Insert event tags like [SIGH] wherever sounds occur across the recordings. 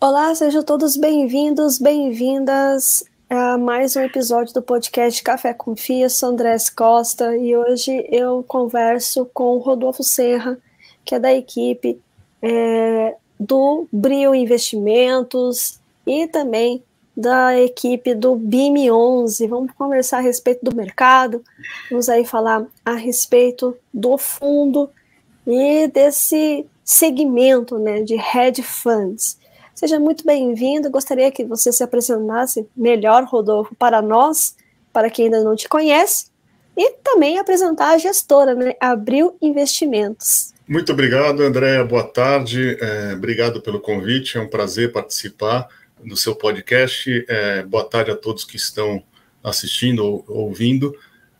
Olá, sejam todos bem-vindos, bem-vindas a mais um episódio do podcast Café com Fia. Sou Andrés Costa e hoje eu converso com Rodolfo Serra, que é da equipe é, do Brio Investimentos e também da equipe do BIM 11. Vamos conversar a respeito do mercado, vamos aí falar a respeito do fundo e desse segmento né, de hedge funds. Seja muito bem-vindo. Gostaria que você se apresentasse melhor, Rodolfo, para nós, para quem ainda não te conhece, e também apresentar a gestora, né? Abril Investimentos. Muito obrigado, Andréa. Boa tarde. É, obrigado pelo convite. É um prazer participar do seu podcast. É, boa tarde a todos que estão assistindo ou ouvindo.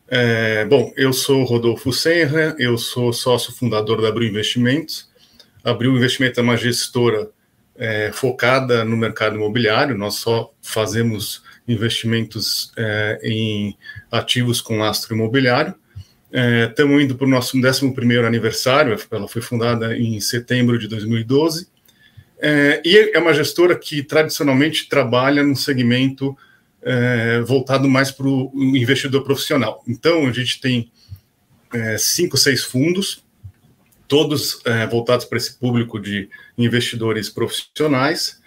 É, bom, eu sou Rodolfo Senra, eu sou sócio fundador da Abril Investimentos. Abril Investimento é uma gestora é, focada no mercado imobiliário, nós só fazemos investimentos é, em ativos com lastro imobiliário. Estamos é, indo para o nosso 11 aniversário, ela foi fundada em setembro de 2012, é, e é uma gestora que tradicionalmente trabalha no segmento é, voltado mais para o investidor profissional. Então, a gente tem é, cinco, seis fundos todos é, voltados para esse público de investidores profissionais.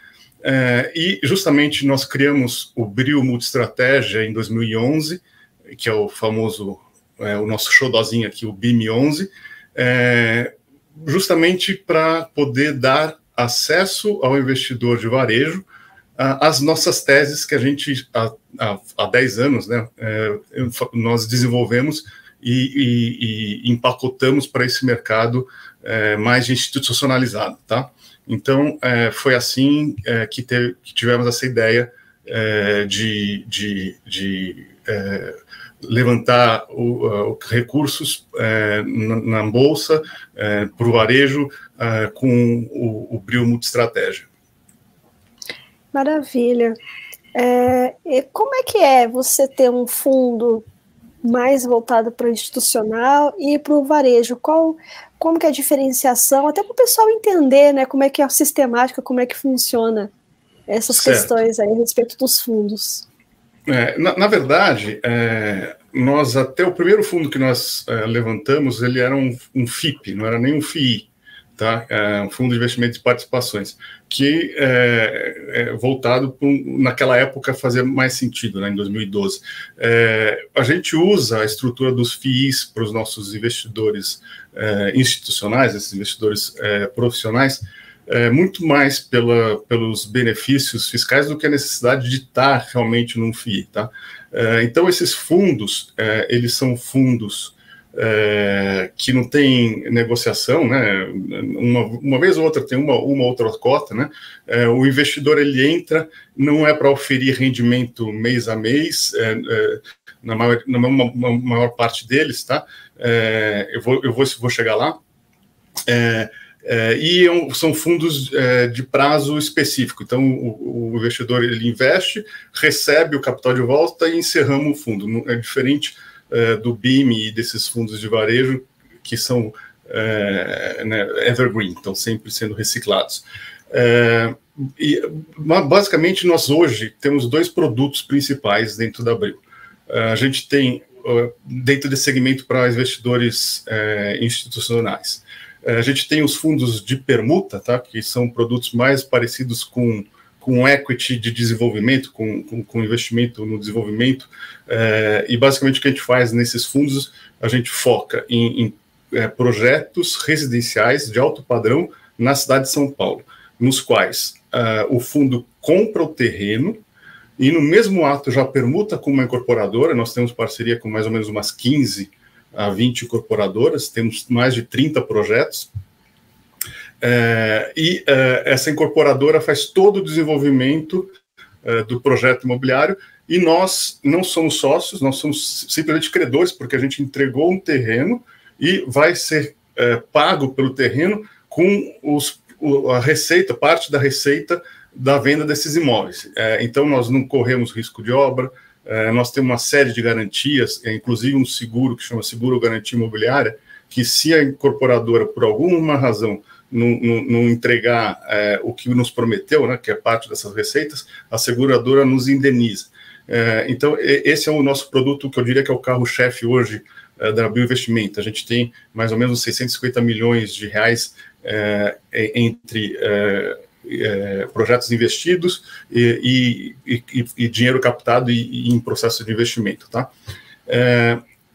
É, e justamente nós criamos o Brio Multistratégia em 2011, que é o famoso, é, o nosso showdozinho aqui, o BIM 11, é, justamente para poder dar acesso ao investidor de varejo às nossas teses que a gente, há, há, há 10 anos, né, é, nós desenvolvemos e, e, e empacotamos para esse mercado é, mais institucionalizado, tá? Então, é, foi assim é, que, que, tivemos essa ideia é, de, de, de é, levantar o, o, recursos é, na, na, Bolsa para o varejo com o, o Brio Multistratégia. Maravilha. como é que é você ter um fundo mais voltado para o institucional e para o varejo? Qual, como que é a diferenciação, até para o pessoal entender né, como é que é a sistemática, como é que funciona essas certo. questões aí a respeito dos fundos. É, na, na, verdade, é, nós até o primeiro fundo que nós é, levantamos, ele era um, um, FIP, não era nem um FII tá? É um fundo de investimento de participações, que é, é voltado para naquela época fazer mais sentido, né, em 2012. É, a gente usa a estrutura dos FIIs para os nossos investidores é, institucionais, esses investidores é, profissionais, é, muito mais pela, pelos benefícios fiscais do que a necessidade de estar realmente num FII. Tá? Então, esses fundos, eles são fundos é, que não tem negociação, né? Uma, uma, vez ou outra tem uma, uma outra cota, né? É, o investidor ele entra, não é para oferir rendimento mês a mês, é, é na, maior, na maior, maior, parte deles, tá? É, eu, vou, eu vou, vou chegar lá. É, e são fundos de prazo específico. Então, o, o, investidor ele investe, recebe o capital de volta e encerramos o fundo. É diferente é, do BIM e desses fundos de varejo que são é, né, evergreen, estão sempre sendo reciclados. É, e, basicamente, nós hoje temos dois produtos principais dentro da Abril. a gente tem, dentro desse segmento para investidores institucionais, a gente tem os fundos de permuta, tá, que são produtos mais parecidos com com equity de desenvolvimento, com, com, com investimento no desenvolvimento. É, e basicamente o que a gente faz nesses fundos, a gente foca em, em é, projetos residenciais de alto padrão na cidade de São Paulo, nos quais uh, o fundo compra o terreno e no mesmo ato já permuta com uma incorporadora, nós temos parceria com mais ou menos umas 15 a 20 incorporadoras, temos mais de 30 projetos, é, e é, essa incorporadora faz todo o desenvolvimento é, do projeto imobiliário e nós não somos sócios, nós somos simplesmente credores, porque a gente entregou um terreno e vai ser é, pago pelo terreno com os, a receita, parte da receita da venda desses imóveis. É, então, nós não corremos risco de obra, é, nós temos uma série de garantias, inclusive um seguro que chama Seguro Garantia Imobiliária, que se a incorporadora, por alguma razão, não, não, entregar é, o que nos prometeu, né, que é parte dessas receitas, a seguradora nos indeniza. É, então, esse é o nosso produto que eu diria que é o carro-chefe hoje é, da Bioinvestimento. A gente tem mais ou menos 650 milhões de reais é, entre é, é, projetos investidos e, e, e, e dinheiro captado e, em processo de investimento, tá?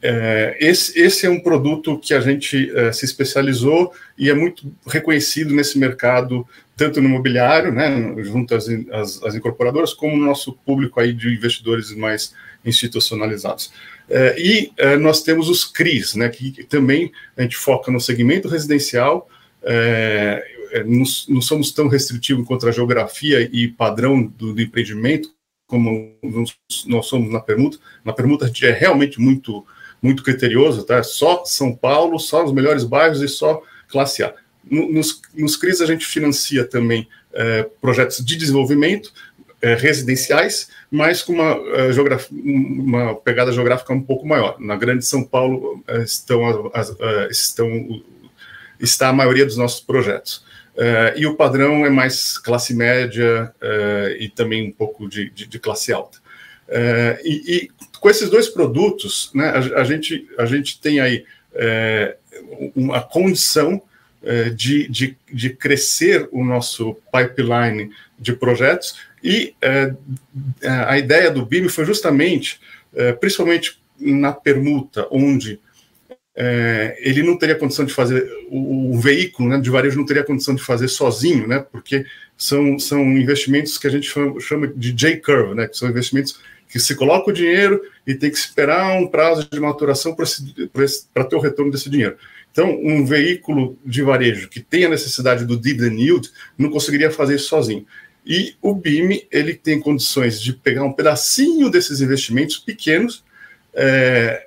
É, esse, esse, é um produto que a gente é, se especializou e é muito reconhecido nesse mercado, tanto no imobiliário, né, junto às, às, às incorporadoras, como no nosso público aí de investidores mais institucionalizados. É, e é, nós temos os CRIs, né, que também a gente foca no segmento residencial, é, é, não, não, somos tão restritivos contra a geografia e padrão do, do empreendimento como nós somos na permuta. Na permuta a gente é realmente muito muito criterioso, tá? Só São Paulo, só os melhores bairros e só classe A. Nos, nos CRIs a gente financia também é, projetos de desenvolvimento é, residenciais, mas com uma, é, uma pegada geográfica um pouco maior. Na Grande São Paulo é, estão, as, é, estão está a maioria dos nossos projetos. Uh, e o padrão é mais classe média e também um pouco de, de, de classe alta. E, e, com esses dois produtos, né, a, a gente, a gente tem aí uma condição de, de, de, crescer o nosso pipeline de projetos e a ideia do BIM foi justamente, principalmente na permuta, onde é, ele não teria condição de fazer, o, o, veículo né, de varejo não teria condição de fazer sozinho, né, porque são, são investimentos que a gente chama, chama de J-curve, né, que são investimentos que se coloca o dinheiro e tem que esperar um prazo de maturação para ter o retorno desse dinheiro. Então, um veículo de varejo que tem a necessidade do dividend yield não conseguiria fazer isso sozinho. E o BIM ele tem condições de pegar um pedacinho desses investimentos pequenos, é,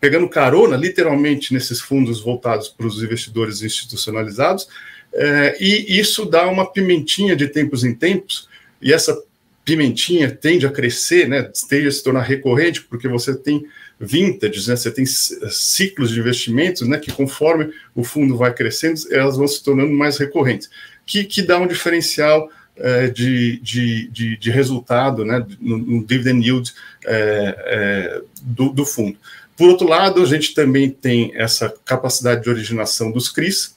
pegando carona, literalmente, nesses fundos voltados para os investidores institucionalizados, é, e isso dá uma pimentinha de tempos em tempos, e essa pimentinha tende a crescer, né, tende a se tornar recorrente, porque você tem vintage, né, você tem ciclos de investimentos, né, que conforme o fundo vai crescendo, elas vão se tornando mais recorrentes, que, que dá um diferencial é, de, de, de, de, resultado né, no, no dividend yield é, é, do, do, fundo. Por outro lado, a gente também tem essa capacidade de originação dos CRIs,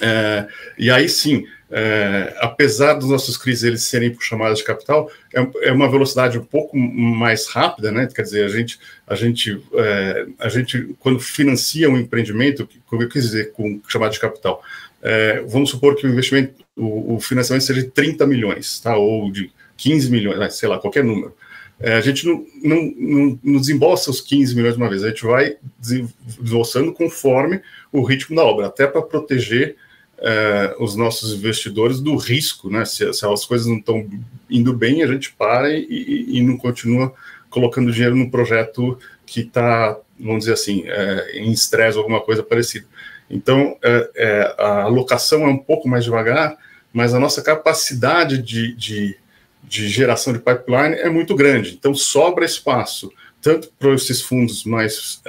é, e aí sim, é, apesar dos nossos CRIs eles serem por chamadas de capital, é, é, uma velocidade um pouco mais rápida, né? Quer dizer, a gente, a gente, é, a gente quando financia um empreendimento, como eu quis dizer com chamada de capital, é, vamos supor que o investimento, o, o, financiamento seja de 30 milhões, tá? Ou de 15 milhões, né? sei lá, qualquer número. É, a gente não, não, não, não, desembolsa os 15 milhões de uma vez, a gente vai desembolsando conforme o ritmo da obra, até para proteger é, os nossos investidores do risco, né? Se, se as coisas não estão indo bem, a gente para e, e, não continua colocando dinheiro num projeto que está, vamos dizer assim, é, em estresse ou alguma coisa parecida. Então, é, a alocação é um pouco mais devagar, mas a nossa capacidade de, de, de geração de pipeline é muito grande. Então, sobra espaço, tanto para esses fundos mais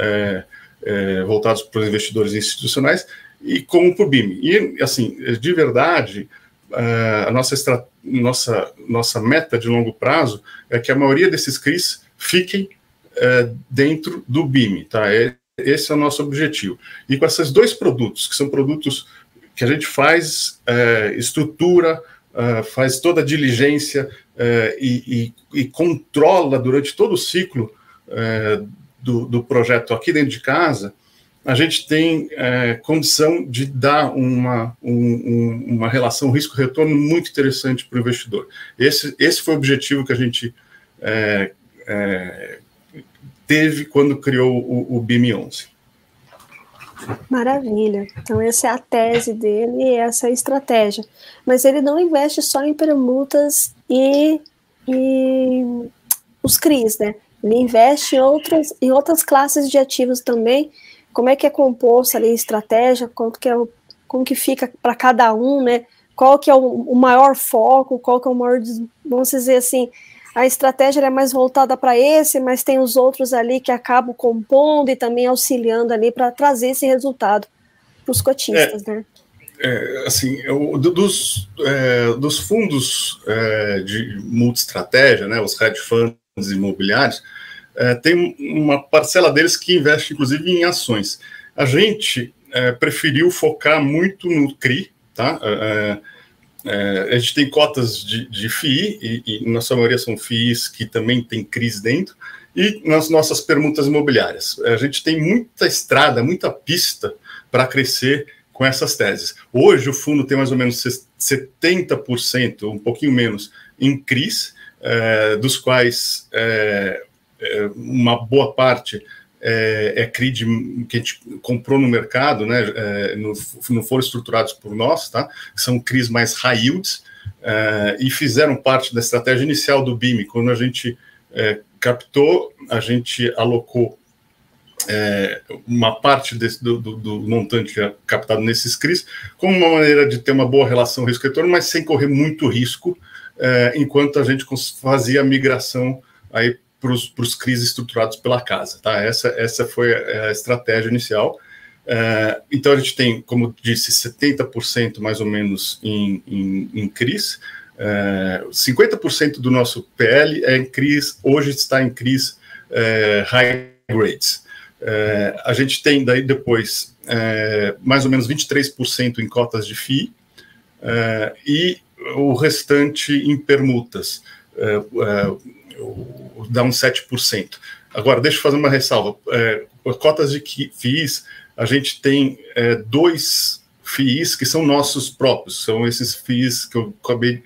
voltados para os investidores institucionais, e para o BIM. E, assim, de verdade, é, a nossa, nossa, nossa meta de longo prazo é que a maioria desses CRIs fiquem é, dentro do BIM, tá? É, esse é o nosso objetivo. E com esses dois produtos, que são produtos que a gente faz é, estrutura, é, faz toda a diligência e, e, e, controla durante todo o ciclo do, do, projeto aqui dentro de casa, a gente tem é, condição de dar uma, um, uma relação risco-retorno muito interessante para o investidor. Esse, esse foi o objetivo que a gente é, teve quando criou o, o BIM 11. Maravilha. Então, essa é a tese dele e essa é a estratégia. Mas ele não investe só em permutas e, e os CRIs, né? Ele investe em outras, em outras classes de ativos também. Como é que é composta ali a estratégia? Quanto que é o, como que fica para cada um, né? Qual que é o, o, maior foco? Qual que é o maior, vamos dizer assim, a estratégia é mais voltada para esse, mas tem os outros ali que acabam compondo e também auxiliando ali para trazer esse resultado para os cotistas, é, né? é, assim, eu, dos, é, dos fundos é, de multi-estratégia, né, os hedge funds imobiliários, é, tem uma parcela deles que investe, inclusive, em ações. A gente é, preferiu focar muito no CRI, tá? a gente tem cotas de, de FII, e, e na sua maioria são FIIs que também tem CRIs dentro, e nas nossas permutas imobiliárias. A gente tem muita estrada, muita pista para crescer com essas teses. Hoje o fundo tem mais ou menos 70%, um pouquinho menos, em CRIs, é, dos quais é, é, uma boa parte é, é que a gente comprou no mercado, né, é, no, não foram estruturados por nós, tá? são CRIs mais high yields, é, e fizeram parte da estratégia inicial do BIM, quando a gente é, captou, a gente alocou é, uma parte desse, do, do, do, montante captado nesses CRIs como uma maneira de ter uma boa relação risco-retorno, mas sem correr muito risco, é, enquanto a gente fazia a migração aí para os CRIs estruturados pela casa. Tá? Essa, essa foi a estratégia inicial. É, então a gente tem, como disse, 70% mais ou menos em, em, em CRIs, é, 50% do nosso PL é em CRIs, hoje está em CRIs é, high grades. É, a gente tem daí depois mais ou menos 23% em cotas de FII e o restante em permutas, é, é, dá uns 7%. Agora, deixa eu fazer uma ressalva. É, cotas de FIIs, a gente tem dois FIIs que são nossos próprios, são esses FIIs que eu acabei,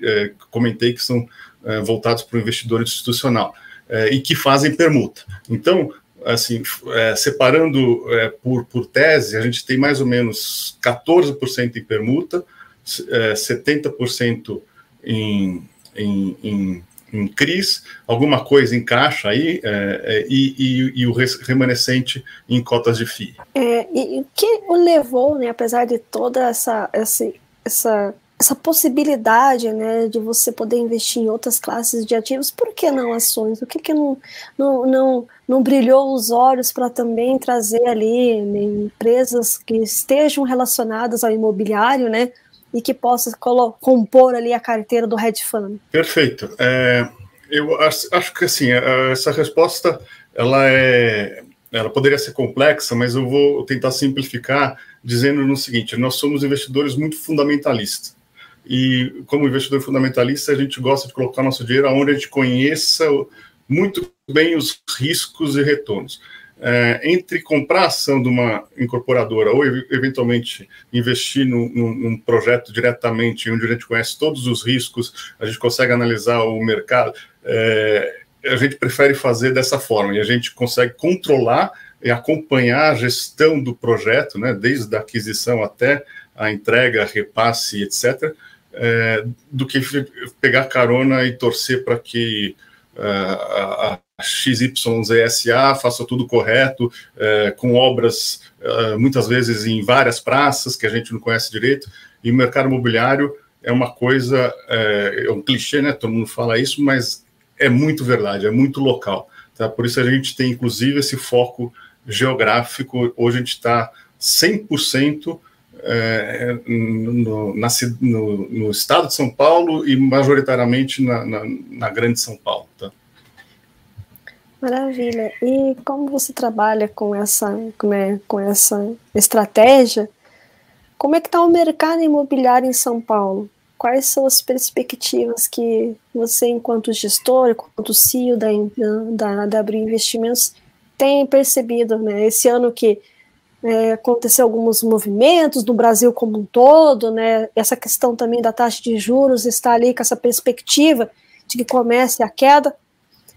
comentei que são voltados para o investidor institucional e que fazem permuta. Então, assim, é, separando é, por, por tese, a gente tem mais ou menos 14% em permuta, é, 70% em, em, em, em CRIs, alguma coisa em caixa aí, é, é e, e, e, o remanescente em cotas de FII. É, e o que o levou, né, apesar de toda essa, essa, essa essa possibilidade né, de você poder investir em outras classes de ativos, por que não ações? O que, que não, não, não, não brilhou os olhos para também trazer ali né, empresas que estejam relacionadas ao imobiliário, né? E que possa compor ali a carteira do hedge fund? Perfeito. É, eu acho, acho que assim, essa resposta ela é ela poderia ser complexa, mas eu vou tentar simplificar dizendo no seguinte: nós somos investidores muito fundamentalistas. E como investidor fundamentalista, a gente gosta de colocar nosso dinheiro onde a gente conheça muito bem os riscos e retornos. É, entre comprar a ação de uma incorporadora ou eventualmente investir num, num, projeto diretamente, onde a gente conhece todos os riscos, a gente consegue analisar o mercado, é, a gente prefere fazer dessa forma e a gente consegue controlar e acompanhar a gestão do projeto, né, desde a aquisição até a entrega, repasse, etc é, do que pegar carona e torcer para que uh, a, XYZSA faça tudo correto, é, com obras uh, muitas vezes em várias praças que a gente não conhece direito, e o mercado imobiliário é uma coisa, é, é um clichê, né? Todo mundo fala isso, mas é muito verdade, é muito local. Tá? Por isso a gente tem, inclusive, esse foco geográfico. Hoje a gente está 100% é, no, na, no, no, estado de São Paulo e majoritariamente na, na, na grande São Paulo. Tá? Maravilha. E como você trabalha com essa, né, com essa estratégia, como é que está o mercado imobiliário em São Paulo? Quais são as perspectivas que você, enquanto gestor, enquanto CEO da, da, da Abril Investimentos, tem percebido, né? Esse ano que é, aconteceu alguns movimentos no Brasil como um todo, né? Essa questão também da taxa de juros está ali com essa perspectiva de que comece a queda.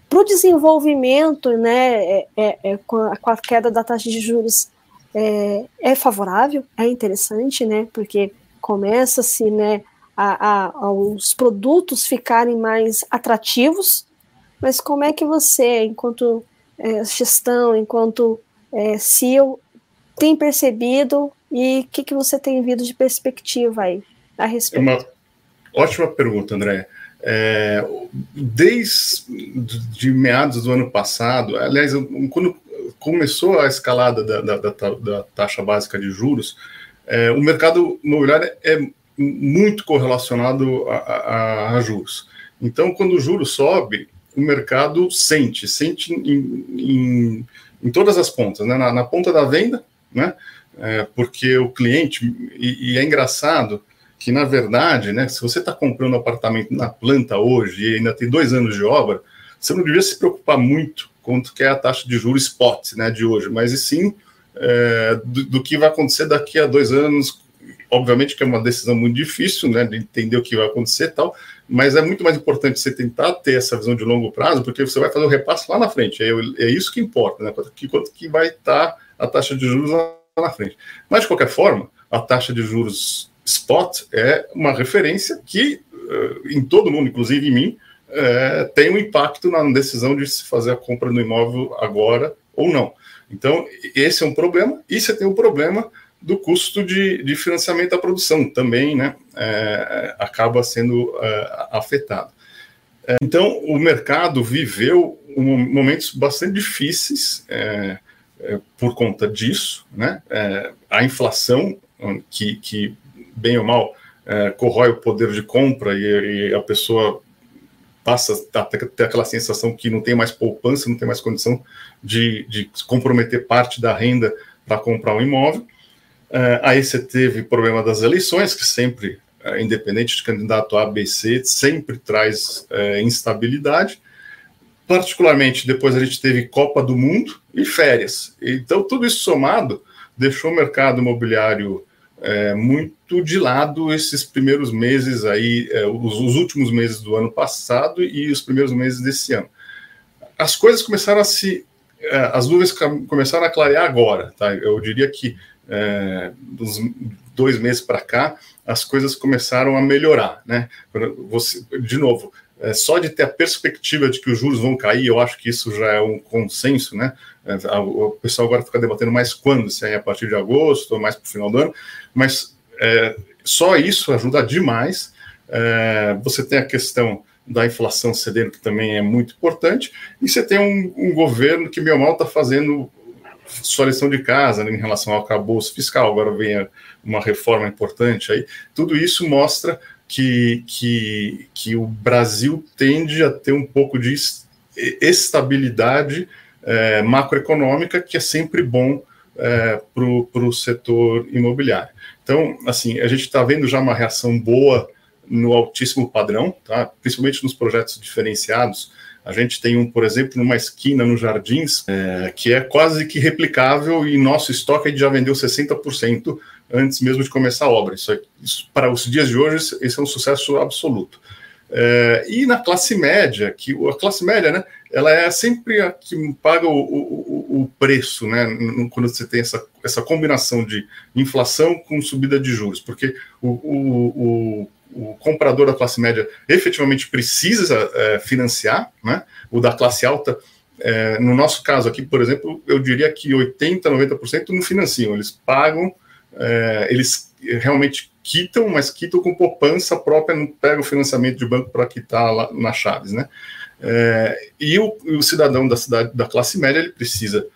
Para o desenvolvimento, né, é, é, é, com, a, com, a, queda da taxa de juros é, é favorável, é interessante, né? Porque começa-se, né, a, a, os produtos ficarem mais atrativos. Mas como é que você, enquanto é, gestão, enquanto é, CEO, tem percebido e o que, que você tem vindo de perspectiva aí a respeito? É uma ótima pergunta, André. É, desde meados do ano passado, aliás, quando começou a escalada da, da, da, da taxa básica de juros, é, o mercado imobiliário é muito correlacionado a, a, a, juros. Então, quando o juro sobe, o mercado sente, sente em, em, em todas as pontas, né? na, na ponta da venda, né? É, porque o cliente, e, e, é engraçado que, na verdade, né, se você está comprando um apartamento na planta hoje e ainda tem dois anos de obra, você não devia se preocupar muito quanto que é a taxa de juros spot né, de hoje, mas e sim é, do, do, que vai acontecer daqui a dois anos. Obviamente que é uma decisão muito difícil, né, de entender o que vai acontecer e tal, mas é muito mais importante você tentar ter essa visão de longo prazo, porque você vai fazer o repasse lá na frente, é, é isso que importa, né, quanto que, quanto que vai estar tá a taxa de juros lá na frente. Mas, de qualquer forma, a taxa de juros spot é uma referência que, uh, em todo mundo, inclusive em mim, uh, tem um impacto na decisão de se fazer a compra do imóvel agora ou não. Então, esse é um problema, e você tem o um problema do custo de, de, financiamento da produção também, né, é, acaba sendo é, afetado. É, então, o mercado viveu um, momentos bastante difíceis é, é, por conta disso, né, é, a inflação, que, que bem ou mal corrói o poder de compra e, e a pessoa passa a ter aquela sensação que não tem mais poupança, não tem mais condição de, de comprometer parte da renda para comprar um imóvel. Uh, aí você teve problema das eleições, que sempre, uh, independente de candidato A, B, C, sempre traz uh, instabilidade. Particularmente, depois a gente teve Copa do Mundo e férias. Então, tudo isso somado deixou o mercado imobiliário muito de lado esses primeiros meses aí, os, os últimos meses do ano passado e os primeiros meses desse ano. As coisas começaram a se as nuvens começaram a clarear agora, tá? Eu diria que é, dos dois meses para cá, as coisas começaram a melhorar, né? Você, de novo, é, só de ter a perspectiva de que os juros vão cair, eu acho que isso já é um consenso, né? É, o pessoal agora fica debatendo mais quando, se é a partir de agosto ou mais para o final do ano, mas é, só isso ajuda demais. É, você tem a questão da inflação cedendo, que também é muito importante, e você tem um, um governo que, meu mal, está fazendo sua lição de casa né, em relação ao arcabouço fiscal, agora vem uma reforma importante aí, tudo isso mostra que, que, que o Brasil tende a ter um pouco de estabilidade é, macroeconômica, que é sempre bom é, para o setor imobiliário. Então, assim, a gente está vendo já uma reação boa no altíssimo padrão, tá? principalmente nos projetos diferenciados, a gente tem um, por exemplo, numa esquina nos Jardins, é, que é quase que replicável e nosso estoque já vendeu 60% antes mesmo de começar a obra. Isso, é, isso, para os dias de hoje, esse é um sucesso absoluto. É, e na classe média, que a classe média, né, ela é sempre a que paga o, o, o preço, né, quando você tem essa, essa combinação de inflação com subida de juros, porque o, o, o comprador da classe média efetivamente precisa é, financiar, né? O da classe alta, é, no nosso caso aqui, por exemplo, eu diria que 80%, 90% não financiam, eles pagam, é, eles realmente quitam, mas quitam com poupança própria, não pegam financiamento de banco para quitar lá na Chaves, né? É, e o, o, cidadão da cidade da classe média ele precisa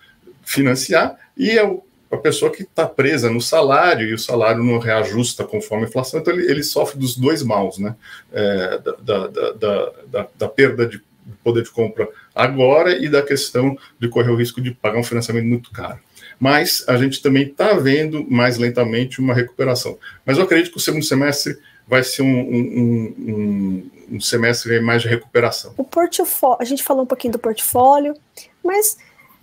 financiar e é o a pessoa que está presa no salário e o salário não reajusta conforme a inflação, então ele, ele sofre dos dois maus, né? É, da, da, da, da, perda de poder de compra agora e da questão de correr o risco de pagar um financiamento muito caro. Mas a gente também está vendo mais lentamente uma recuperação. Mas eu acredito que o segundo semestre vai ser um, um, um, um semestre mais de recuperação. O portfólio, a gente falou um pouquinho do portfólio, mas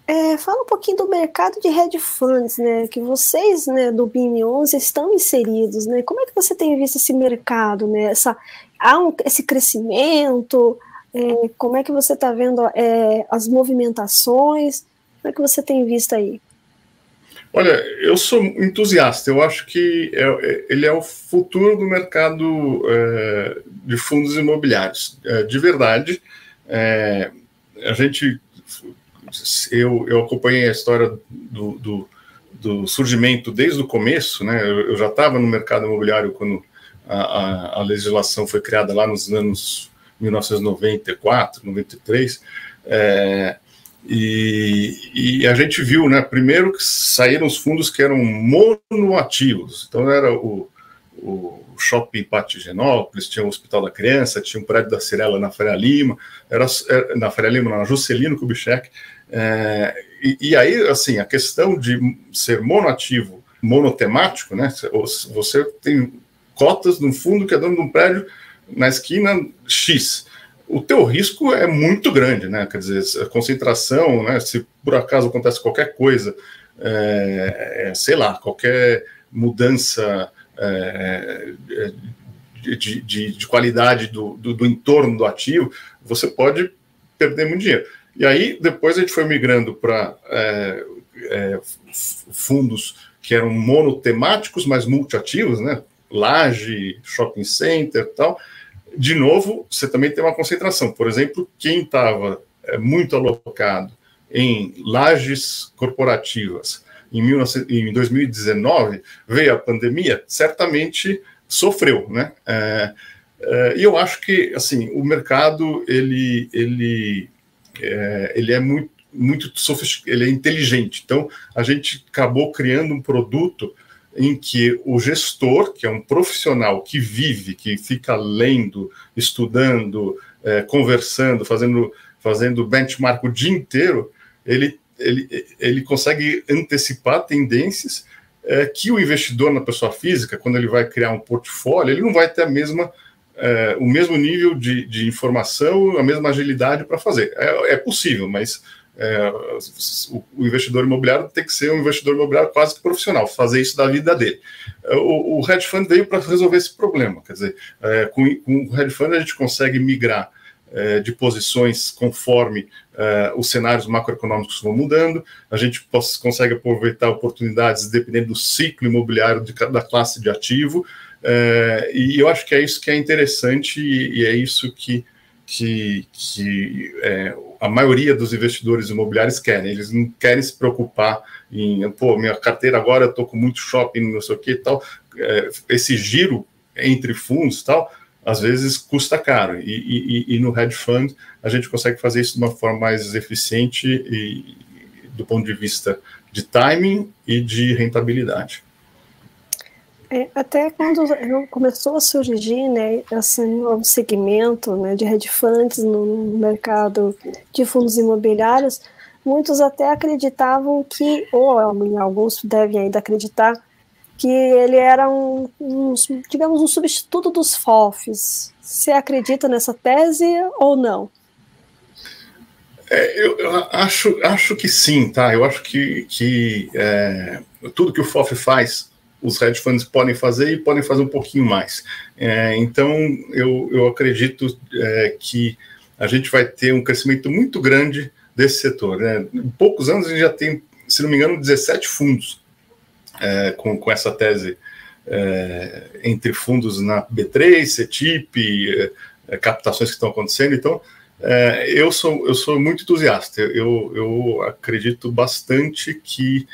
é, fala um pouquinho do mercado de hedge funds, né? Que vocês, né, do BIM 11 estão inseridos, né? Como é que você tem visto esse mercado, né? Essa, há um, esse crescimento? É, como é que você está vendo é, as movimentações? Como é que você tem visto aí? Olha, eu sou entusiasta. Eu acho que é, é ele é o futuro do mercado é, de fundos imobiliários. É, de verdade, a gente eu, eu acompanhei a história do, do, do surgimento desde o começo, né? Eu, eu já estava no mercado imobiliário quando a, a, a, legislação foi criada lá nos anos 1994, 93. É, E, e, a gente viu, né, primeiro que saíram os fundos que eram monoativos, então era o, o Shopping Pátio Genópolis, tinha o Hospital da Criança, tinha o prédio da Cirela na Faria Lima, era, é, na Faria Lima, na Juscelino Kubitschek, é, e, e, aí, assim, a questão de ser monoativo, monotemático, né, você tem cotas no fundo que é dono de um prédio na esquina X, o teu risco é muito grande, né? Quer dizer, a concentração, né? Se por acaso acontece qualquer coisa, é, é, sei lá, qualquer mudança é, de, de, de, qualidade do, do, do, entorno do ativo, você pode perder muito dinheiro. E aí, depois a gente foi migrando para é, é, fundos que eram monotemáticos, mas multiativos, né? Laje, shopping center e tal, de novo, você também tem uma concentração. Por exemplo, quem estava é, muito alocado em lajes corporativas em, 19, em 2019, veio a pandemia, certamente sofreu, né? É, é, e eu acho que, assim, o mercado, ele, ele, é, ele é muito, muito sofisticado, ele é inteligente. Então, a gente acabou criando um produto em que o gestor, que é um profissional que vive, que fica lendo, estudando, é, conversando, fazendo, fazendo benchmark o dia inteiro, ele, ele, ele consegue antecipar tendências é, que o investidor na pessoa física, quando ele vai criar um portfólio, ele não vai ter a mesma, é, o mesmo nível de, de informação, a mesma agilidade para fazer. É, é possível, mas é, o, investidor imobiliário tem que ser um investidor imobiliário quase que profissional, fazer isso da vida dele. É, o, o hedge fund veio para resolver esse problema, quer dizer, é, com, com, o hedge fund a gente consegue migrar é, de posições conforme é, os cenários macroeconômicos vão mudando, a gente consegue aproveitar oportunidades dependendo do ciclo imobiliário de, da classe de ativo, é, e eu acho que é isso que é interessante e, e é isso que que, que é, a maioria dos investidores imobiliários querem. Eles não querem se preocupar em, pô, minha carteira agora eu estou com muito shopping, não sei o que e tal. É, esse giro entre fundos tal, às vezes custa caro. E, e, e, no hedge fund a gente consegue fazer isso de uma forma mais eficiente e do ponto de vista de timing e de rentabilidade. É, até quando começou a surgir né, esse novo segmento né, de hedge funds no mercado de fundos imobiliários, muitos até acreditavam que, ou alguns devem ainda acreditar, que ele era um, um digamos, um substituto dos FOFs. Você acredita nessa tese ou não? É, eu, eu, acho, acho que sim, tá? Eu acho que, que é, tudo que o FOF faz os hedge funds podem fazer e podem fazer um pouquinho mais. É, então, eu, eu acredito é, que a gente vai ter um crescimento muito grande desse setor. Né? Em poucos anos, a gente já tem, se não me engano, 17 fundos é, com, com essa tese é, entre fundos na B3, CETIP, é, captações que estão acontecendo. Então, é, eu, sou, eu sou muito entusiasta. Eu, eu acredito bastante que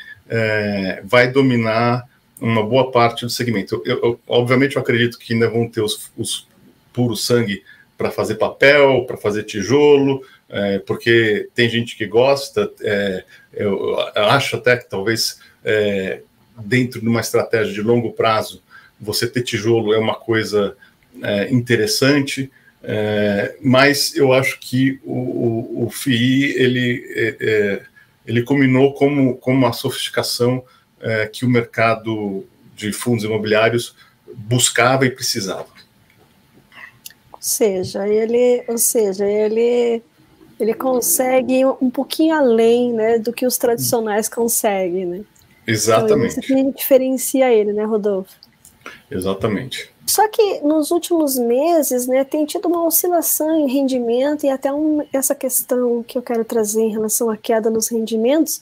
vai dominar uma boa parte do segmento. Eu, eu, obviamente, eu acredito que ainda vão ter os, os puro sangue para fazer papel, para fazer tijolo, é, porque tem gente que gosta. É, eu, eu, acho até que talvez é, dentro de uma estratégia de longo prazo, você ter tijolo é uma coisa é, interessante. É, mas eu acho que o, o, o FII ele, é, ele combinou como, como uma sofisticação é, que o mercado de fundos imobiliários buscava e precisava. Ou seja, ele, ou seja, ele, ele consegue um pouquinho além, né, do que os tradicionais conseguem, né? Exatamente. Então, isso que diferencia ele, né, Rodolfo? Exatamente. Só que nos últimos meses, né, tem tido uma oscilação em rendimento e até um, essa questão que eu quero trazer em relação à queda nos rendimentos,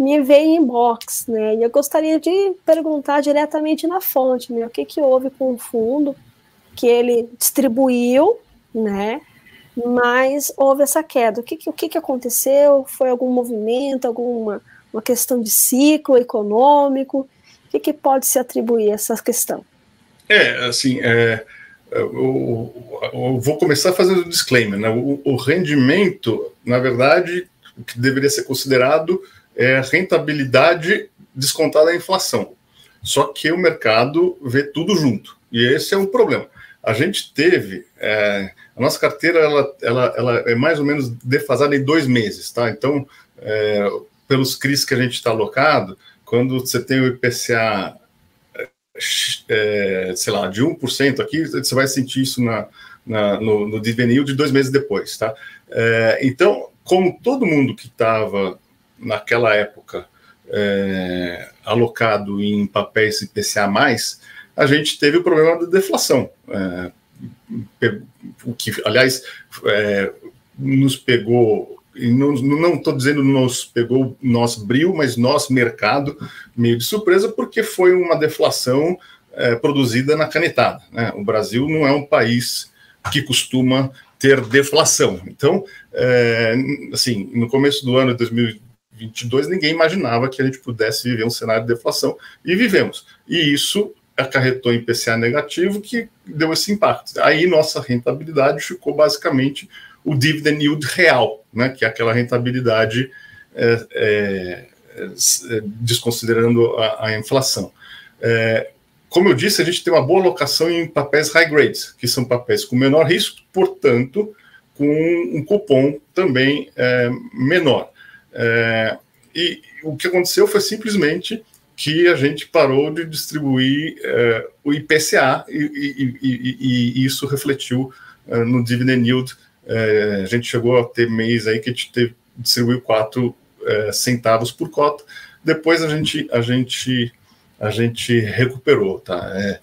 me veio em inbox, né? E eu gostaria de perguntar diretamente na fonte, né? O que, que houve com o fundo que ele distribuiu, né? Mas houve essa queda. O que, o que, que aconteceu? Foi algum movimento, alguma uma questão de ciclo econômico? O que, que pode se atribuir a essa questão? É, assim, é, eu, eu, vou começar fazendo um disclaimer. Né? O, o rendimento, na verdade, o que deveria ser considerado é rentabilidade descontada da inflação. Só que o mercado vê tudo junto. E esse é um problema. A gente teve. É, a nossa carteira ela, ela, ela é mais ou menos defasada em dois meses, tá? Então, é, pelos CRIs que a gente está alocado, quando você tem o IPCA, é, sei lá, de 1% aqui, você vai sentir isso na, na no, no de dois meses depois, tá? É, então, como todo mundo que estava naquela época é, alocado em papéis IPCA+, a gente teve o problema da deflação, é, o que, aliás, é, nos pegou, não estou dizendo nos pegou nós brilho, mas nosso mercado meio de surpresa, porque foi uma deflação é, produzida na canetada. Né? O Brasil não é um país que costuma ter deflação. Então, é, assim, no começo do ano de 2022, ninguém imaginava que a gente pudesse viver um cenário de deflação, e vivemos. E isso acarretou em PCA negativo, que deu esse impacto. Aí nossa rentabilidade ficou basicamente o dividend yield real, né, que é aquela rentabilidade é, é, é desconsiderando a, a inflação. É, como eu disse, a gente tem uma boa alocação em papéis high grades, que são papéis com menor risco, portanto, com um cupom também é, menor. É, e o que aconteceu foi simplesmente que a gente parou de distribuir é, o IPCA e, e, e, e isso refletiu é, no dividend yield. É, a gente chegou a ter mês aí que a gente teve, distribuiu 4 é, centavos por cota. Depois a gente, a gente a gente recuperou, tá?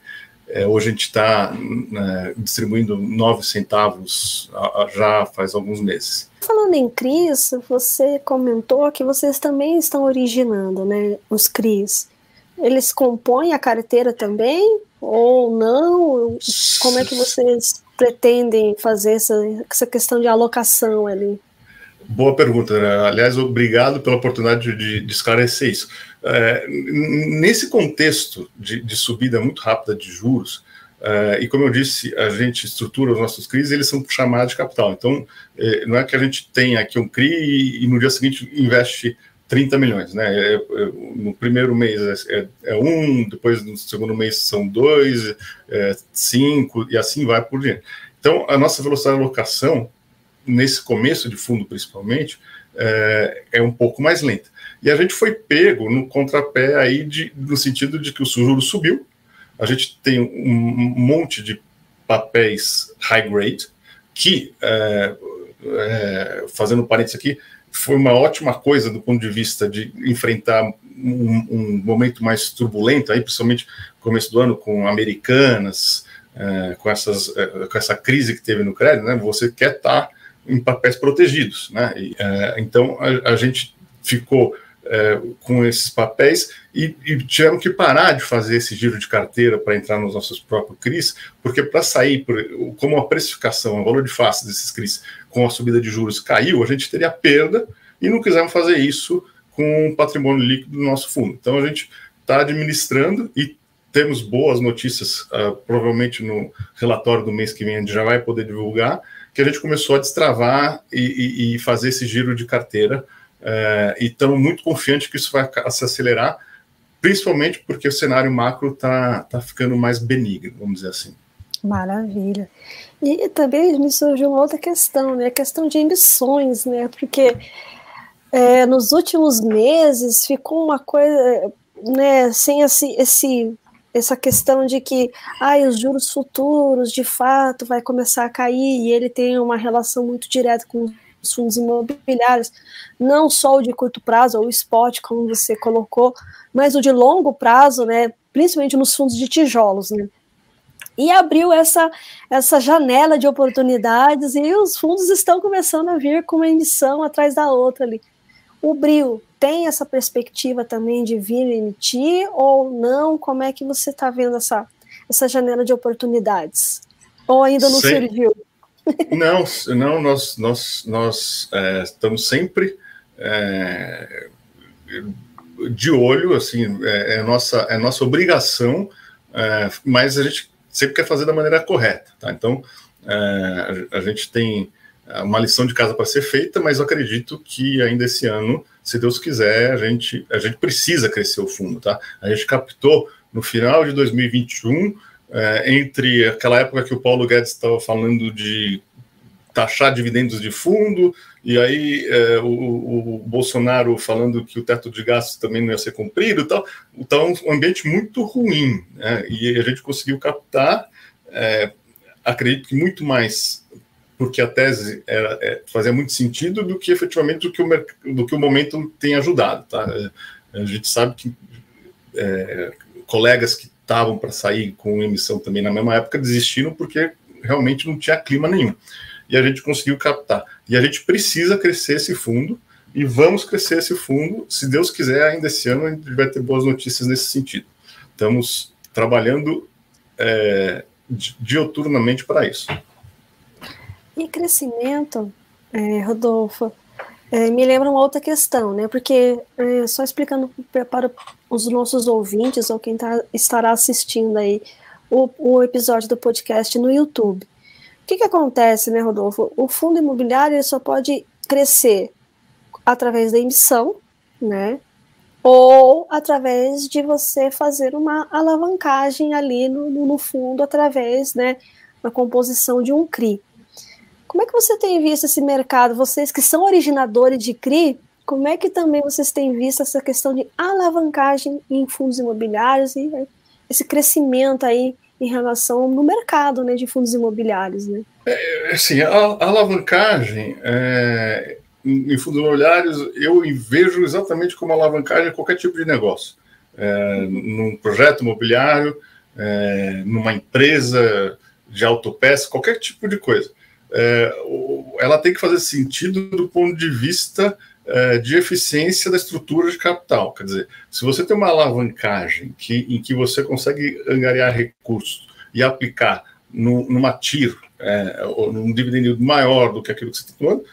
É, hoje a gente está né, distribuindo 9 centavos já faz alguns meses. Falando em CRIs, você comentou que vocês também estão originando né, os CRIs. Eles compõem a carteira também ou não? Como é que vocês pretendem fazer essa, essa questão de alocação ali? Boa pergunta, né? Aliás, obrigado pela oportunidade de, de esclarecer isso. É, nesse contexto de, de, subida muito rápida de juros, é, e como eu disse, a gente estrutura os nossos CRIs, eles são chamados de capital. Então, é, não é que a gente tenha aqui um CRI e, e no dia seguinte investe 30 milhões, né? É, é, no primeiro mês é, é, um, depois no segundo mês são dois, cinco, e assim vai por diante. Então, a nossa velocidade de alocação nesse começo de fundo principalmente, é, é, um pouco mais lenta. E a gente foi pego no contrapé aí de, no sentido de que o juro subiu, a gente tem um, monte de papéis high grade, que, é, é, fazendo parênteses aqui, foi uma ótima coisa do ponto de vista de enfrentar um, um momento mais turbulento, aí, principalmente no começo do ano, com americanas, é, com, essas, é, com essa crise que teve no crédito, né? Você quer estar tá em papéis protegidos, né? E, é, então a, a, gente ficou é, com esses papéis e, e tivemos que parar de fazer esse giro de carteira para entrar nos nossos próprios CRIs, porque para sair, por, como a precificação, o valor de face desses CRIs com a subida de juros caiu, a gente teria perda e não quisemos fazer isso com o patrimônio líquido do nosso fundo. Então a gente está administrando e temos boas notícias, uh, provavelmente no relatório do mês que vem a gente já vai poder divulgar, que a gente começou a destravar e, e, e fazer esse giro de carteira. É, e estamos muito confiantes que isso vai se acelerar, principalmente porque o cenário macro está tá ficando mais benigno, vamos dizer assim. Maravilha. E também me surgiu uma outra questão, né? A questão de emissões, né? Porque é, nos últimos meses ficou uma coisa, né? Sem esse, esse essa questão de que ah, os juros futuros de fato vai começar a cair e ele tem uma relação muito direta com os fundos imobiliários, não só o de curto prazo, ou o spot, como você colocou, mas o de longo prazo, né, principalmente nos fundos de tijolos, né. E abriu essa, essa janela de oportunidades e os fundos estão começando a vir com uma emissão atrás da outra ali. O Bril tem essa perspectiva também de vir emitir ou não? Como é que você está vendo essa, essa janela de oportunidades? Ou ainda não Sem... serviu? [LAUGHS] Não, não nós, nós, nós é, estamos sempre é, de olho, assim, é, é, nossa, é nossa obrigação, é, mas a gente sempre quer fazer da maneira correta, tá? Então, é, a, a, gente tem uma lição de casa para ser feita, mas eu acredito que ainda esse ano, se Deus quiser, a gente, a gente precisa crescer o fundo, tá? A gente captou no final de 2021, é, entre aquela época que o Paulo Guedes estava falando de taxar dividendos de fundo, e aí é, o, o, Bolsonaro falando que o teto de gastos também não ia ser cumprido e tal. Então, um ambiente muito ruim, né? E a gente conseguiu captar, é, acredito que muito mais porque a tese era, é, fazia muito sentido do que efetivamente do que o, do que o momento tem ajudado. Tá? A gente sabe que é, colegas que estavam para sair com emissão também na mesma época desistiram porque realmente não tinha clima nenhum. E a gente conseguiu captar. E a gente precisa crescer esse fundo e vamos crescer esse fundo. Se Deus quiser, ainda esse ano a gente vai ter boas notícias nesse sentido. Estamos trabalhando é, dioturnamente para isso. E crescimento, é, Rodolfo, é, me lembra uma outra questão, né? Porque, é, só explicando para os nossos ouvintes ou quem tá, estará assistindo aí o, o episódio do podcast no YouTube. O que, que acontece, né, Rodolfo? O fundo imobiliário só pode crescer através da emissão, né? Ou através de você fazer uma alavancagem ali no, no fundo, através né, da composição de um CRI. Como é que você tem visto esse mercado? Vocês que são originadores de CRI, como é que também vocês têm visto essa questão de alavancagem em fundos imobiliários e esse crescimento aí em relação no mercado né, de fundos imobiliários? Né? É, assim, a, a alavancagem é, em fundos imobiliários eu vejo exatamente como alavancagem em qualquer tipo de negócio. É, num projeto imobiliário, é, numa empresa de autopeça, qualquer tipo de coisa é, ela tem que fazer sentido do ponto de vista é, de eficiência da estrutura de capital. Quer dizer, se você tem uma alavancagem que, em que você consegue angariar recursos e aplicar no, numa TIR, é, ou num dividendo maior do que aquilo que você está tomando,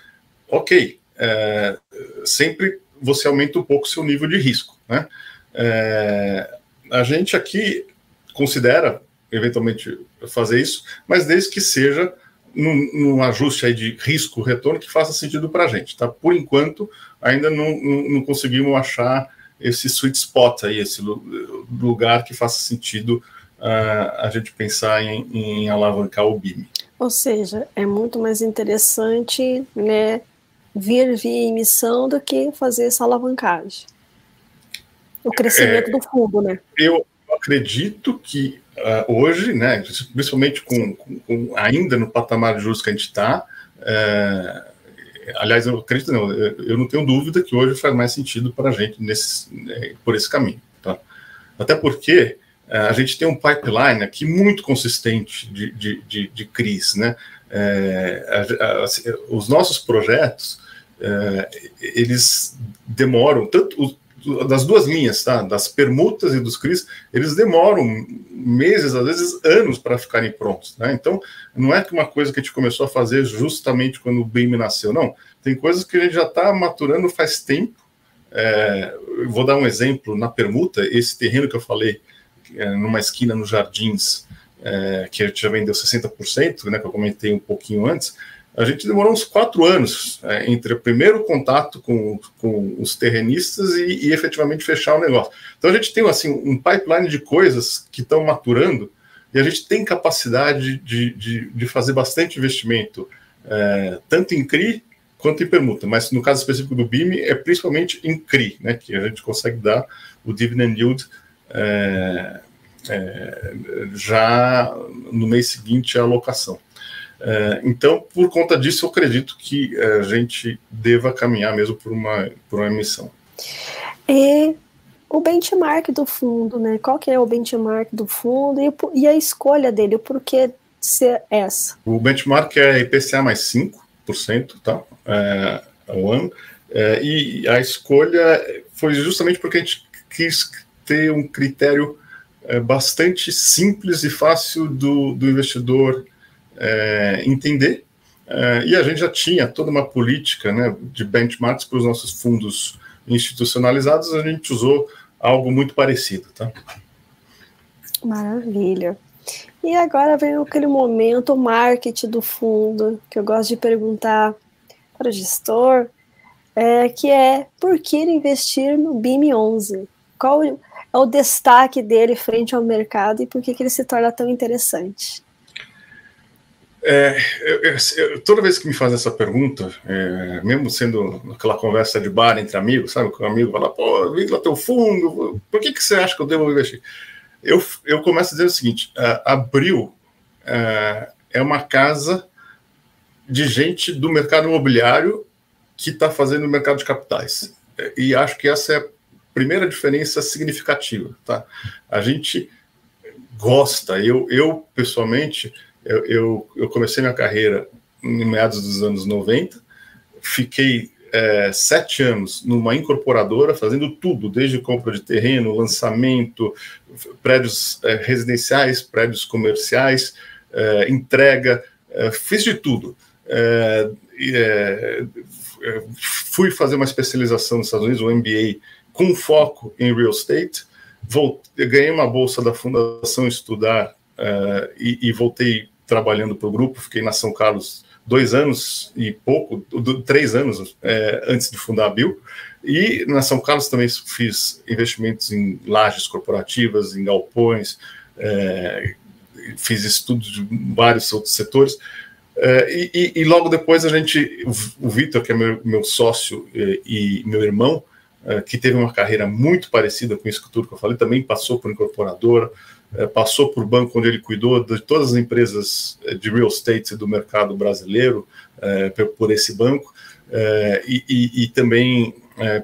ok. É, sempre você aumenta um pouco o seu nível de risco. Né? É, a gente aqui considera, eventualmente, fazer isso, mas desde que seja num, num ajuste aí de risco-retorno que faça sentido para a gente. Tá? Por enquanto, ainda não, não, não, conseguimos achar esse sweet spot aí, esse lugar que faça sentido uh, a gente pensar em, em alavancar o BIM. Ou seja, é muito mais interessante né, vir via emissão do que fazer essa alavancagem. O crescimento é, do fundo, né? Eu acredito que uh, hoje, né, principalmente com, com, com, ainda no patamar de juros que a gente está, uh, aliás, eu acredito não, eu não tenho dúvida que hoje faz mais sentido para a gente nesse, né, por esse caminho, tá? Até porque uh, a gente tem um pipeline aqui muito consistente de, de, de, de CRIs, né? A, os nossos projetos, eles demoram, tanto das duas linhas, tá? das permutas e dos CRIs, eles demoram meses, às vezes anos, para ficarem prontos. Né? Então, não é que uma coisa que a gente começou a fazer justamente quando o BIM nasceu, não. Tem coisas que a gente já está maturando faz tempo. É, vou dar um exemplo na permuta, esse terreno que eu falei, é, numa esquina nos Jardins, é, que a gente já vendeu 60%, né, que eu comentei um pouquinho antes, a gente demorou uns quatro anos é, entre o primeiro contato com, com os terrenistas e, e, efetivamente fechar o negócio. Então a gente tem assim um pipeline de coisas que estão maturando e a gente tem capacidade de, de, de fazer bastante investimento, é, tanto em CRI quanto em permuta, mas no caso específico do BIM é principalmente em CRI, né, que a gente consegue dar o dividend yield é, é já no mês seguinte à alocação. É, então, por conta disso, eu acredito que é, a gente deva caminhar mesmo por uma, por uma emissão. E o benchmark do fundo, né? Qual que é o benchmark do fundo e, e a escolha dele, o porquê ser essa? O benchmark é IPCA mais 5%, tá? É, ao ano. É, e a escolha foi justamente porque a gente quis ter um critério é, bastante simples e fácil do, do investidor é, entender. É, e a gente já tinha toda uma política né, de benchmarks para os nossos fundos institucionalizados, a gente usou algo muito parecido. Tá? Maravilha. E agora vem aquele momento, o marketing do fundo, que eu gosto de perguntar para o gestor, é, que é por que investir no BIM 11? Qual é o destaque dele frente ao mercado e por que, que ele se torna tão interessante? É, eu, eu, toda vez que me fazem essa pergunta, é, mesmo sendo aquela conversa de bar entre amigos, sabe? Que o amigo fala, pô, vem lá teu fundo, por que, que você acha que eu devo investir? Eu, eu começo a dizer o seguinte: uh, Abril uh, é uma casa de gente do mercado imobiliário que está fazendo o mercado de capitais. E acho que essa é a primeira diferença significativa. Tá? A gente gosta, eu, eu pessoalmente, eu, eu, eu comecei minha carreira em meados dos anos 90, fiquei é, sete anos numa incorporadora, fazendo tudo, desde compra de terreno, lançamento, prédios é, residenciais, prédios comerciais, é, entrega, é, fiz de tudo. É, é, fui fazer uma especialização nos Estados Unidos, um MBA, com foco em real estate. Voltei, ganhei uma bolsa da Fundação Estudar e, e, voltei trabalhando para o grupo. Fiquei na São Carlos dois anos e pouco, três anos é, antes de fundar a Bill. E na São Carlos também fiz investimentos em lajes corporativas, em galpões, é, fiz estudos de vários outros setores. É, e, e, logo depois a gente, o Vitor, que é meu, meu sócio e, e meu irmão, é, que teve uma carreira muito parecida com isso tudo que eu falei, também passou por incorporadora, é, passou por banco onde ele cuidou de todas as empresas de real estate do mercado brasileiro, por esse banco, e, e, também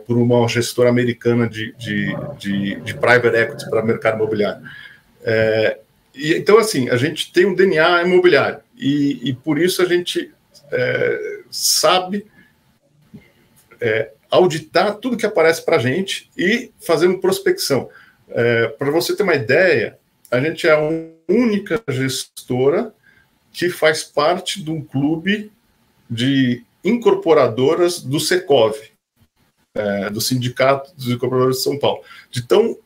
por uma gestora americana de, de, de, de private equity para mercado imobiliário. E, então, assim, a gente tem um DNA imobiliário e, e por isso a gente é, sabe é, auditar tudo que aparece para a gente e fazer uma prospecção. É, para você ter uma ideia, a gente é a única gestora que faz parte de um clube de incorporadoras do Secov, é, do Sindicato dos Incorporadores de São Paulo. De tão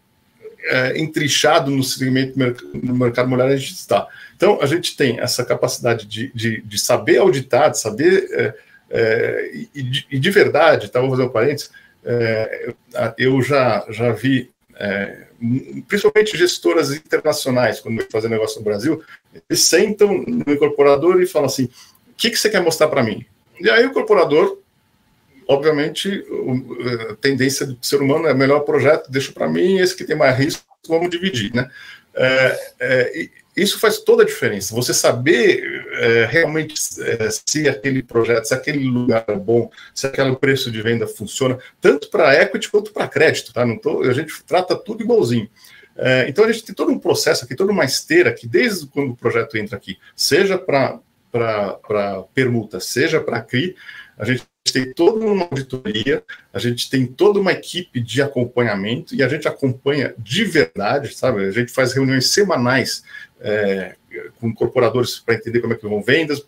é, entrichado no segmento no mercado imobiliário a gente está. Então, a gente tem essa capacidade de, de, de saber auditar, de saber, é, é, e, de, e, de, verdade, tá, vou fazer um parênteses, é, eu já, já vi, é, principalmente gestoras internacionais, quando eu fazer negócio no Brasil, eles sentam no incorporador e falam assim, o que, que você quer mostrar para mim? E aí o incorporador obviamente, a tendência do ser humano é melhor projeto, deixa para mim, esse que tem mais risco, vamos dividir, né? É, é, isso faz toda a diferença. Você saber é, realmente é, se aquele projeto, se aquele lugar é bom, se aquele preço de venda funciona, tanto para equity quanto para crédito, tá? Não tô, a gente trata tudo igualzinho. É, então a gente tem todo um processo aqui, toda uma esteira que desde quando o projeto entra aqui, seja para permuta, seja para CRI, a gente tem toda uma auditoria, a gente tem toda uma equipe de acompanhamento e a gente acompanha de verdade, sabe? A gente faz reuniões semanais é, com incorporadores para entender como é que vão vendas,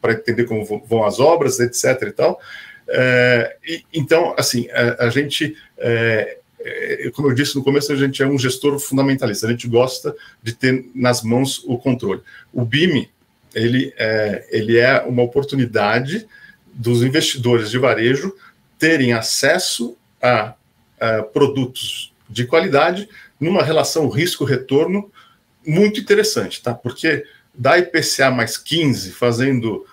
para entender como vão as obras, etc. e tal. É, e, então, assim, a, a gente, é, é, como eu disse no começo, a gente é um gestor fundamentalista, a gente gosta de ter nas mãos o controle. O BIM, ele é, ele é uma oportunidade dos investidores de varejo terem acesso a, a produtos de qualidade numa relação risco-retorno muito interessante, tá? Porque da IPCA mais 15 fazendo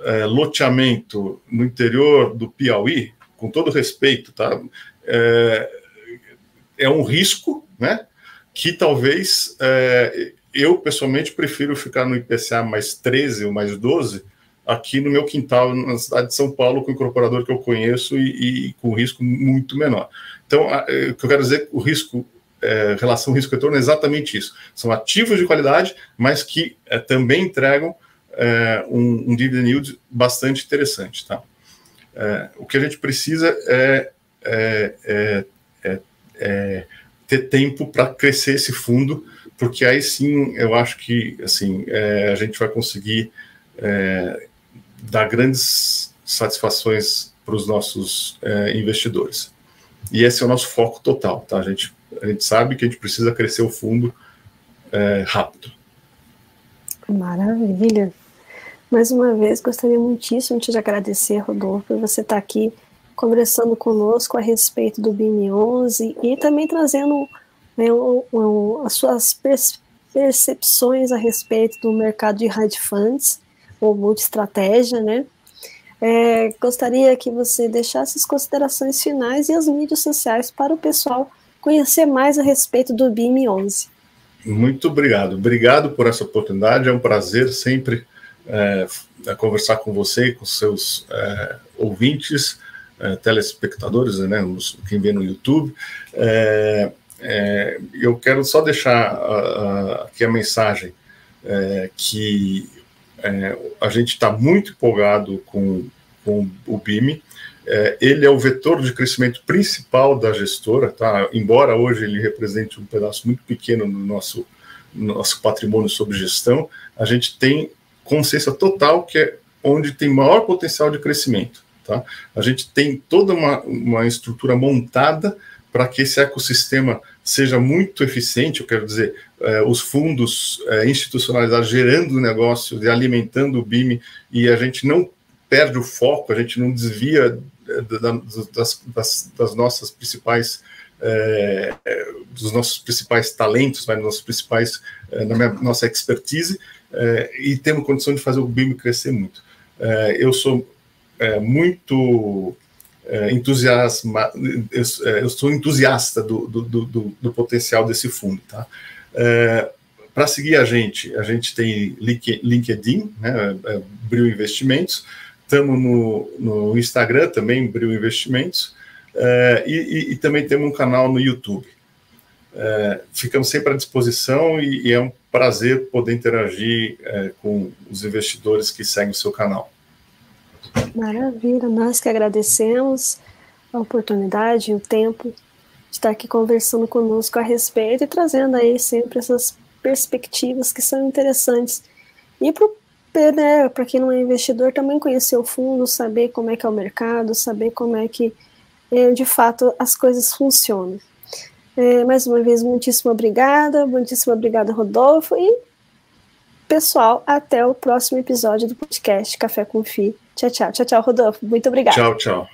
é, loteamento no interior do Piauí, com todo respeito, tá? É, é um risco, né? Que talvez é, eu pessoalmente prefiro ficar no IPCA mais 13 ou mais 12 aqui no meu quintal, na cidade de São Paulo, com o incorporador que eu conheço e, e com risco muito menor. Então, é, o que eu quero dizer, o risco, é, relação risco-retorno é exatamente isso. São ativos de qualidade, mas que é, também entregam é, um, um dividend yield bastante interessante. Tá? É, o que a gente precisa é, é, é ter tempo para crescer esse fundo, porque aí sim eu acho que assim, a gente vai conseguir dar grandes satisfações para os nossos investidores. E esse é o nosso foco total, tá? A gente, a gente sabe que a gente precisa crescer o fundo é, rápido. Maravilha. Mais uma vez, gostaria muitíssimo de te agradecer, Rodolfo, por você estar aqui conversando conosco a respeito do BIM 11 e também trazendo né, o, o, as suas percepções a respeito do mercado de hedge funds ou multi-estratégia, né? É, gostaria que você deixasse as considerações finais e as mídias sociais para o pessoal conhecer mais a respeito do BIM 11. Muito obrigado. Obrigado por essa oportunidade. É um prazer sempre é, conversar com você e com seus é, ouvintes, é, telespectadores, né, quem vê no YouTube. É, é, eu quero só deixar aqui a mensagem é, que a gente está muito empolgado com, com o BIM. Ele é o vetor de crescimento principal da gestora, tá? embora hoje ele represente um pedaço muito pequeno no nosso, no nosso patrimônio sobre gestão, a gente tem consciência total que é onde tem maior potencial de crescimento. Tá? A gente tem toda uma, uma estrutura montada para que esse ecossistema seja muito eficiente, eu quero dizer, eh, os fundos eh, institucionalizados gerando negócio e alimentando o BIM, e a gente não perde o foco, a gente não desvia eh, das, das, das nossas principais é, dos nossos principais talentos, né, nossos principais, é, na minha, nossa expertise, e temos condição de fazer o BIM crescer muito. Eu sou muito entusiasma, eu, eu, sou entusiasta do, do, do, do, potencial desse fundo. Tá? Para seguir a gente, a gente tem LinkedIn, né, Bril Investimentos, estamos no, no Instagram também, Bril Investimentos, e, e, e também temos um canal no YouTube. É, ficamos sempre à disposição e, e, é um prazer poder interagir é, com os investidores que seguem o seu canal. Maravilha, nós que agradecemos a oportunidade e o tempo de estar aqui conversando conosco a respeito e trazendo aí sempre essas perspectivas que são interessantes. E para né, quem não é investidor também conhecer o fundo, saber como é que é o mercado, saber como é que é, de fato as coisas funcionam. É, mais uma vez, muitíssimo obrigada, muitíssimo obrigada, Rodolfo, e pessoal, até o próximo episódio do podcast Café com Fi. Tchau, tchau, tchau, tchau, Rodolfo. Muito obrigada. Tchau, tchau.